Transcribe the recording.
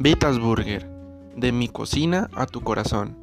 Vitas Burger, de mi cocina a tu corazón.